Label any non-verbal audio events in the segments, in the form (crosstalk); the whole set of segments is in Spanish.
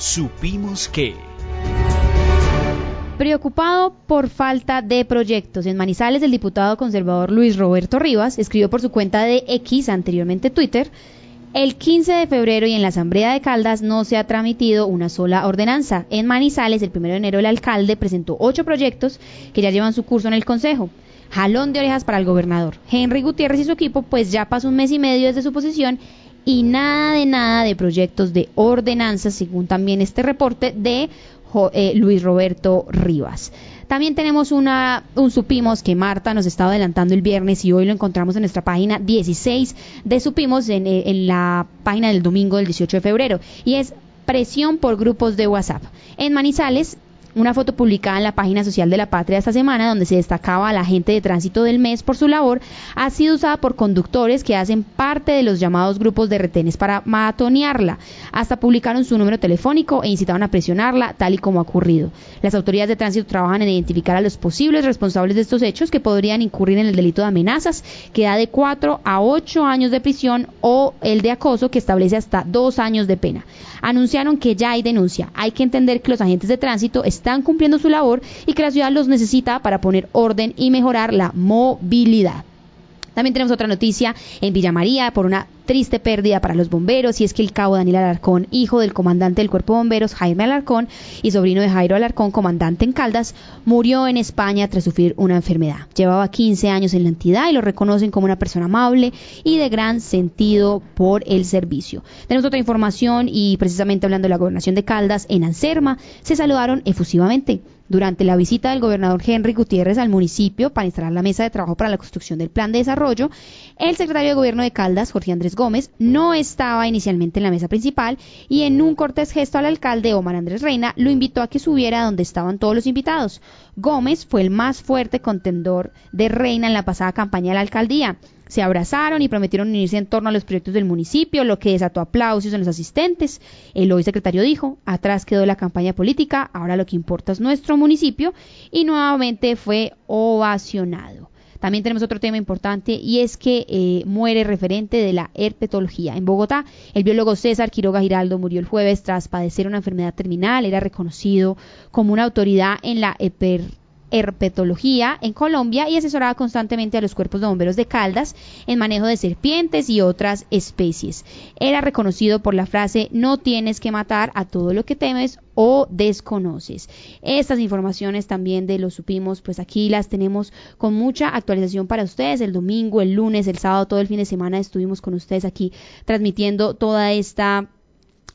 supimos que... Preocupado por falta de proyectos en Manizales, el diputado conservador Luis Roberto Rivas escribió por su cuenta de X, anteriormente Twitter, el 15 de febrero y en la Asamblea de Caldas no se ha transmitido una sola ordenanza. En Manizales, el 1 de enero, el alcalde presentó ocho proyectos que ya llevan su curso en el Consejo. Jalón de orejas para el gobernador. Henry Gutiérrez y su equipo, pues ya pasó un mes y medio desde su posición y nada de nada de proyectos de ordenanza, según también este reporte de eh, Luis Roberto Rivas. También tenemos una, un Supimos que Marta nos estaba adelantando el viernes y hoy lo encontramos en nuestra página 16 de Supimos en, eh, en la página del domingo del 18 de febrero y es presión por grupos de WhatsApp. En Manizales una foto publicada en la página social de la Patria esta semana, donde se destacaba a la gente de tránsito del mes por su labor, ha sido usada por conductores que hacen parte de los llamados grupos de retenes para matonearla. Hasta publicaron su número telefónico e incitaron a presionarla, tal y como ha ocurrido. Las autoridades de tránsito trabajan en identificar a los posibles responsables de estos hechos que podrían incurrir en el delito de amenazas, que da de 4 a 8 años de prisión, o el de acoso, que establece hasta 2 años de pena. Anunciaron que ya hay denuncia. Hay que entender que los agentes de tránsito están cumpliendo su labor y que la ciudad los necesita para poner orden y mejorar la movilidad. También tenemos otra noticia en Villa María por una triste pérdida para los bomberos y es que el cabo Daniel Alarcón, hijo del comandante del cuerpo de bomberos Jaime Alarcón y sobrino de Jairo Alarcón, comandante en Caldas, murió en España tras sufrir una enfermedad. Llevaba 15 años en la entidad y lo reconocen como una persona amable y de gran sentido por el servicio. Tenemos otra información y precisamente hablando de la gobernación de Caldas, en Anserma se saludaron efusivamente durante la visita del gobernador Henry Gutiérrez al municipio para instalar la mesa de trabajo para la construcción del plan de desarrollo, el secretario de gobierno de Caldas, Jorge Andrés Gómez, no estaba inicialmente en la mesa principal y en un cortés gesto al alcalde Omar Andrés Reina lo invitó a que subiera donde estaban todos los invitados. Gómez fue el más fuerte contendor de Reina en la pasada campaña de la alcaldía se abrazaron y prometieron unirse en torno a los proyectos del municipio, lo que desató aplausos en los asistentes. El hoy secretario dijo, atrás quedó la campaña política, ahora lo que importa es nuestro municipio y nuevamente fue ovacionado. También tenemos otro tema importante y es que eh, muere referente de la herpetología. En Bogotá, el biólogo César Quiroga Giraldo murió el jueves tras padecer una enfermedad terminal. Era reconocido como una autoridad en la herpetología herpetología en Colombia y asesoraba constantemente a los cuerpos de bomberos de Caldas en manejo de serpientes y otras especies. Era reconocido por la frase no tienes que matar a todo lo que temes o desconoces. Estas informaciones también de lo supimos, pues aquí las tenemos con mucha actualización para ustedes. El domingo, el lunes, el sábado, todo el fin de semana estuvimos con ustedes aquí transmitiendo toda esta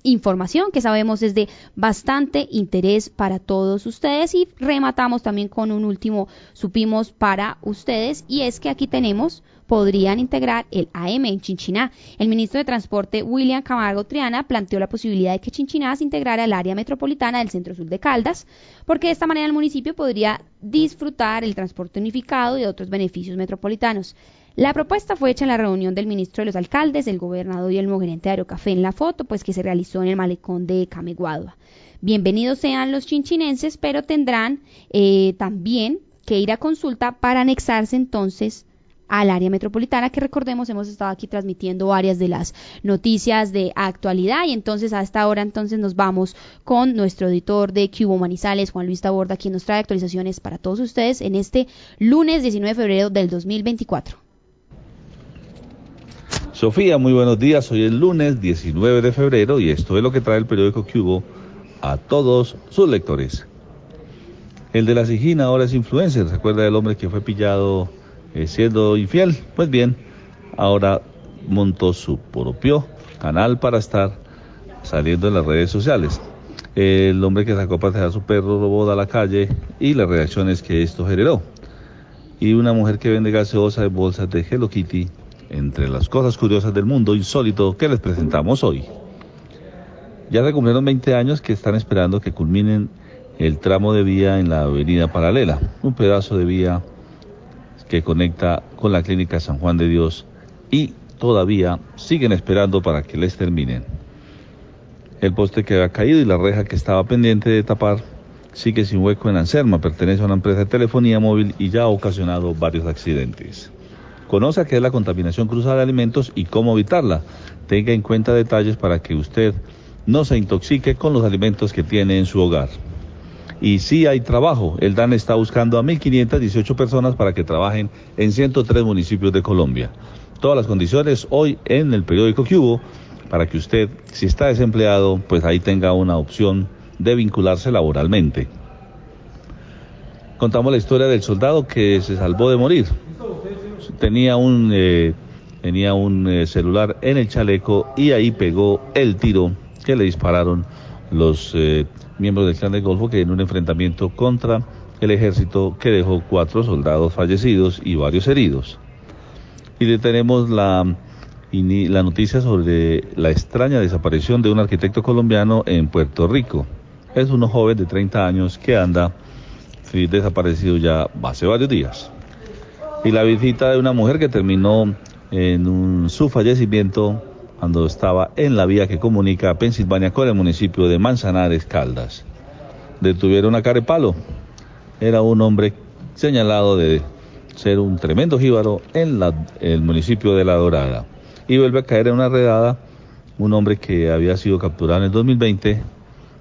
información que sabemos es de bastante interés para todos ustedes y rematamos también con un último supimos para ustedes y es que aquí tenemos podrían integrar el AM en Chinchiná. El ministro de Transporte William Camargo Triana planteó la posibilidad de que Chinchiná se integrara al área metropolitana del centro sur de Caldas, porque de esta manera el municipio podría disfrutar el transporte unificado y otros beneficios metropolitanos. La propuesta fue hecha en la reunión del ministro de los alcaldes, el gobernador y el gerente de Aerocafé en la foto, pues que se realizó en el malecón de Cameguadua. Bienvenidos sean los chinchinenses, pero tendrán eh, también que ir a consulta para anexarse entonces al área metropolitana, que recordemos hemos estado aquí transmitiendo varias de las noticias de actualidad y entonces a esta hora entonces nos vamos con nuestro editor de Cubo Manizales, Juan Luis Taborda, quien nos trae actualizaciones para todos ustedes en este lunes 19 de febrero del 2024. Sofía, muy buenos días. Hoy es lunes 19 de febrero y esto es lo que trae el periódico Cubo a todos sus lectores. El de la Sigina ahora es influencer. ¿Se acuerda del hombre que fue pillado eh, siendo infiel? Pues bien, ahora montó su propio canal para estar saliendo en las redes sociales. El hombre que sacó para dejar a su perro robó a la calle y las reacciones que esto generó. Y una mujer que vende gaseosa de bolsas de Hello Kitty entre las cosas curiosas del mundo insólito que les presentamos hoy. Ya se cumplieron 20 años que están esperando que culminen el tramo de vía en la avenida paralela, un pedazo de vía que conecta con la clínica San Juan de Dios y todavía siguen esperando para que les terminen. El poste que había caído y la reja que estaba pendiente de tapar sigue sin hueco en Anserma, pertenece a una empresa de telefonía móvil y ya ha ocasionado varios accidentes. Conoce qué es la contaminación cruzada de alimentos y cómo evitarla. Tenga en cuenta detalles para que usted no se intoxique con los alimentos que tiene en su hogar. Y sí hay trabajo. El DAN está buscando a 1.518 personas para que trabajen en 103 municipios de Colombia. Todas las condiciones hoy en el periódico hubo para que usted, si está desempleado, pues ahí tenga una opción de vincularse laboralmente. Contamos la historia del soldado que se salvó de morir. Tenía un, eh, tenía un eh, celular en el chaleco y ahí pegó el tiro que le dispararon los eh, miembros del clan del Golfo que en un enfrentamiento contra el ejército que dejó cuatro soldados fallecidos y varios heridos. Y le tenemos la, la noticia sobre la extraña desaparición de un arquitecto colombiano en Puerto Rico. Es un joven de 30 años que anda desaparecido ya hace varios días. Y la visita de una mujer que terminó en su fallecimiento cuando estaba en la vía que comunica a Pensilvania con el municipio de Manzanares, Caldas. Detuvieron a Carepalo. Era un hombre señalado de ser un tremendo jíbaro en el municipio de La Dorada. Y vuelve a caer en una redada un hombre que había sido capturado en el 2020.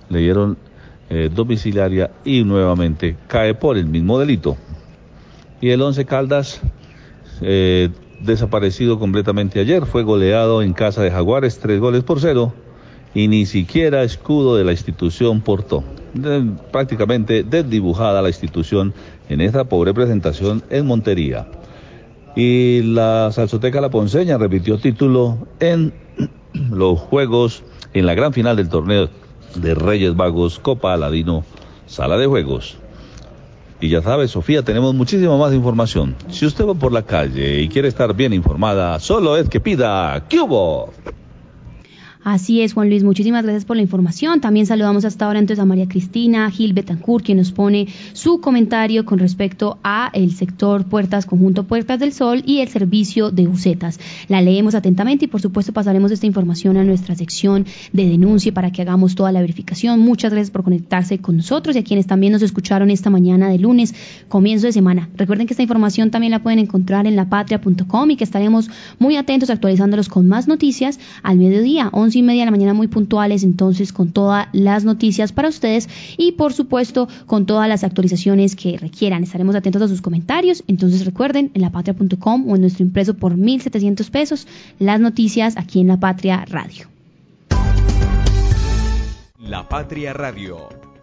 Le dieron eh, domiciliaria y nuevamente cae por el mismo delito. Y el Once Caldas eh, desaparecido completamente ayer. Fue goleado en casa de Jaguares, tres goles por cero, y ni siquiera escudo de la institución portó. prácticamente desdibujada la institución en esta pobre presentación en Montería. Y la Salsoteca La Ponceña repitió título en (clears throat) los Juegos, en la gran final del torneo de Reyes Vagos, Copa Aladino, Sala de Juegos. Y ya sabes, Sofía, tenemos muchísima más información. Si usted va por la calle y quiere estar bien informada, solo es que pida Cubo. Así es, Juan Luis, muchísimas gracias por la información. También saludamos hasta ahora entonces a María Cristina Gil Betancourt, quien nos pone su comentario con respecto a el sector Puertas Conjunto Puertas del Sol y el servicio de bucetas. La leemos atentamente y por supuesto pasaremos esta información a nuestra sección de denuncia para que hagamos toda la verificación. Muchas gracias por conectarse con nosotros y a quienes también nos escucharon esta mañana de lunes, comienzo de semana. Recuerden que esta información también la pueden encontrar en lapatria.com y que estaremos muy atentos actualizándolos con más noticias al mediodía, 11 y media de la mañana muy puntuales, entonces con todas las noticias para ustedes y por supuesto con todas las actualizaciones que requieran. Estaremos atentos a sus comentarios, entonces recuerden en lapatria.com o en nuestro impreso por 1.700 pesos las noticias aquí en La Patria Radio. La Patria Radio